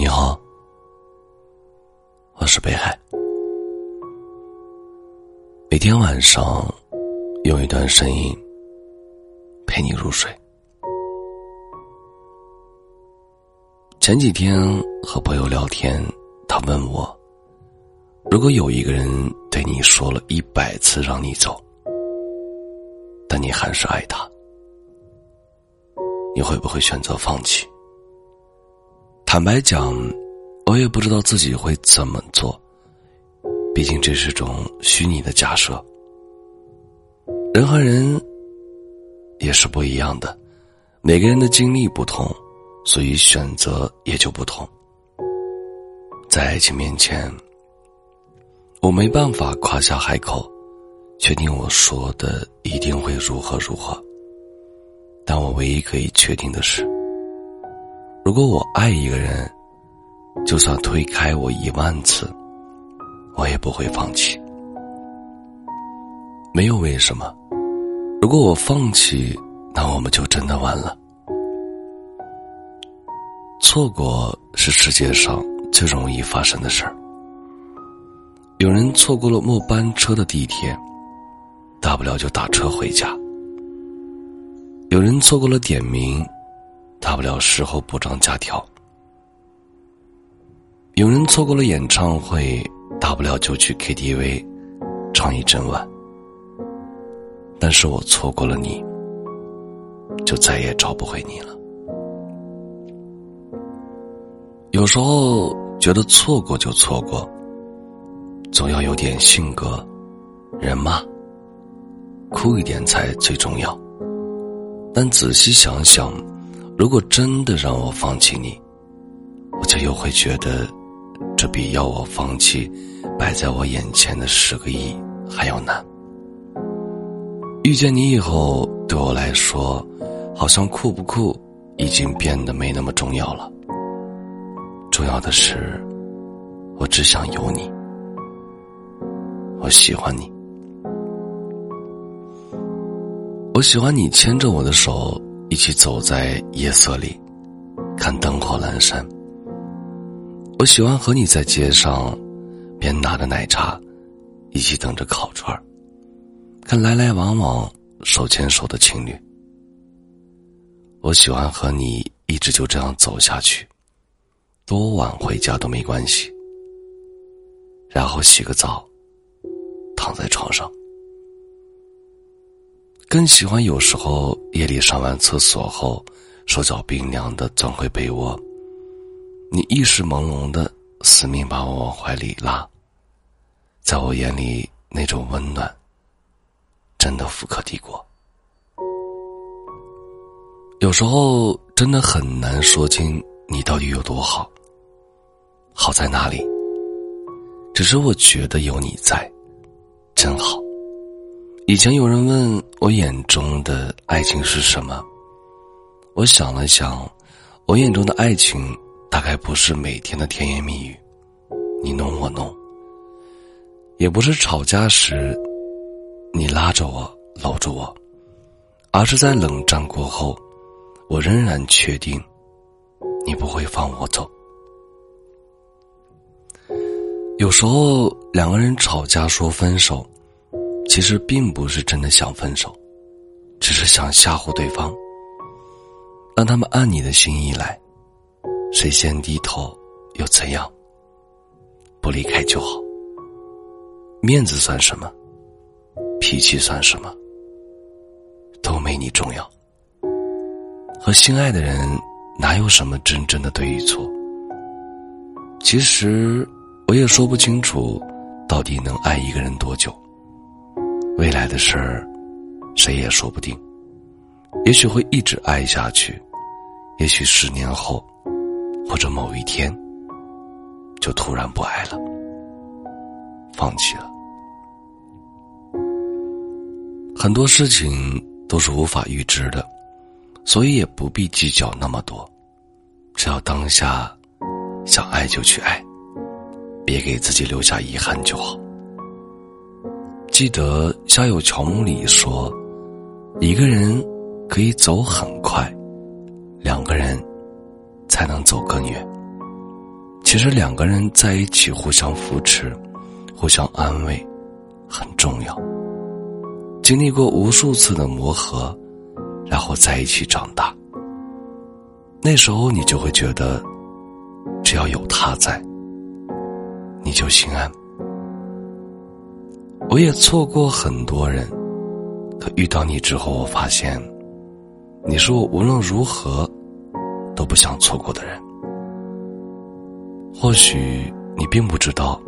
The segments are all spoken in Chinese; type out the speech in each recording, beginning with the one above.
你好，我是北海。每天晚上用一段声音陪你入睡。前几天和朋友聊天，他问我：如果有一个人对你说了一百次让你走，但你还是爱他，你会不会选择放弃？坦白讲，我也不知道自己会怎么做。毕竟这是种虚拟的假设。人和人也是不一样的，每个人的经历不同，所以选择也就不同。在爱情面前，我没办法夸下海口，确定我说的一定会如何如何。但我唯一可以确定的是。如果我爱一个人，就算推开我一万次，我也不会放弃。没有为什么，如果我放弃，那我们就真的完了。错过是世界上最容易发生的事儿。有人错过了末班车的地铁，大不了就打车回家。有人错过了点名。大不了事后补张假条。有人错过了演唱会，大不了就去 KTV，唱一整晚。但是我错过了你，就再也找不回你了。有时候觉得错过就错过，总要有点性格，人嘛，酷一点才最重要。但仔细想想。如果真的让我放弃你，我就又会觉得，这比要我放弃摆在我眼前的十个亿还要难。遇见你以后，对我来说，好像酷不酷已经变得没那么重要了。重要的是，我只想有你，我喜欢你，我喜欢你牵着我的手。一起走在夜色里，看灯火阑珊。我喜欢和你在街上，边拿着奶茶，一起等着烤串儿看来来往往手牵手的情侣。我喜欢和你一直就这样走下去，多晚回家都没关系。然后洗个澡，躺在床上。更喜欢有时候夜里上完厕所后，手脚冰凉的钻回被窝，你意识朦胧的死命把我往怀里拉，在我眼里那种温暖，真的富可敌国。有时候真的很难说清你到底有多好，好在哪里？只是我觉得有你在，真好。以前有人问我眼中的爱情是什么，我想了想，我眼中的爱情大概不是每天的甜言蜜语，你侬我侬，也不是吵架时你拉着我搂着我，而是在冷战过后，我仍然确定你不会放我走。有时候两个人吵架说分手。其实并不是真的想分手，只是想吓唬对方，让他们按你的心意来，谁先低头又怎样？不离开就好。面子算什么？脾气算什么？都没你重要。和心爱的人哪有什么真正的对与错？其实我也说不清楚，到底能爱一个人多久。未来的事儿，谁也说不定。也许会一直爱下去，也许十年后，或者某一天，就突然不爱了，放弃了。很多事情都是无法预知的，所以也不必计较那么多。只要当下想爱就去爱，别给自己留下遗憾就好。记得《夏有乔木》里说：“一个人可以走很快，两个人才能走更远。”其实两个人在一起互相扶持、互相安慰很重要。经历过无数次的磨合，然后在一起长大。那时候你就会觉得，只要有他在，你就心安。我也错过很多人，可遇到你之后，我发现，你是我无论如何都不想错过的人。或许你并不知道，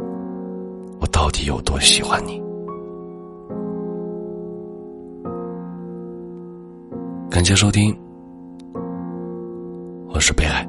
我到底有多喜欢你。感谢收听。我是被爱。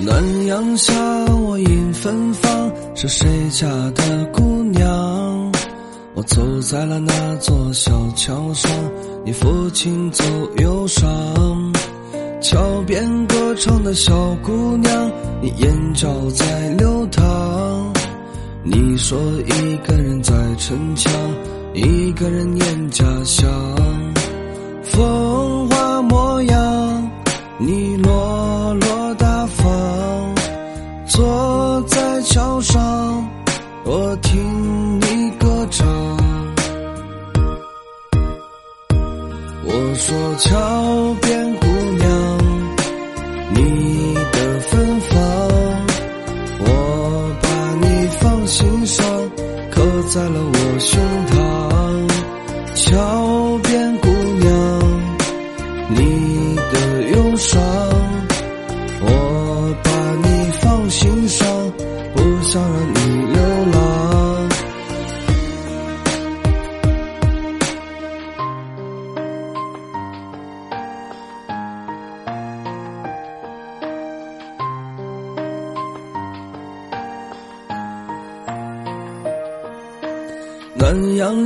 暖阳下，我迎芬芳，是谁家的姑娘？我走在了那座小桥上，你抚琴奏忧伤。桥边歌唱的小姑娘，你眼角在流淌。你说一个人在逞强，一个人念家乡。风坐在桥上，我听你歌唱。我说桥边姑娘，你的芬芳，我把你放心上，刻在了我胸膛。桥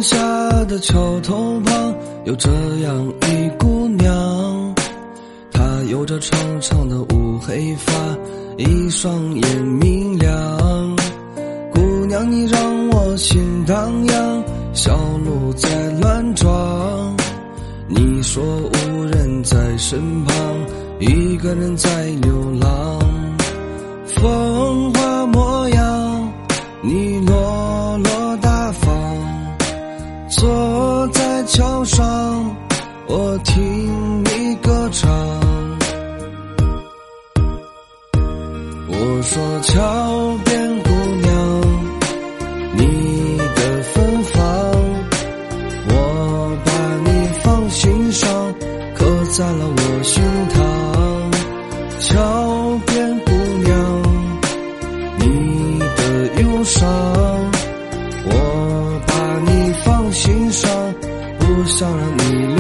下的桥头旁，有这样一姑娘，她有着长长的乌黑发，一双眼明亮。姑娘，你让我心荡漾，小鹿在乱撞。你说无人在身旁，一个人在流浪。风听你歌唱。我说桥边姑娘，你的芬芳，我把你放心上，刻在了我胸膛。桥边姑娘，你的忧伤。我把你放心上，不想让你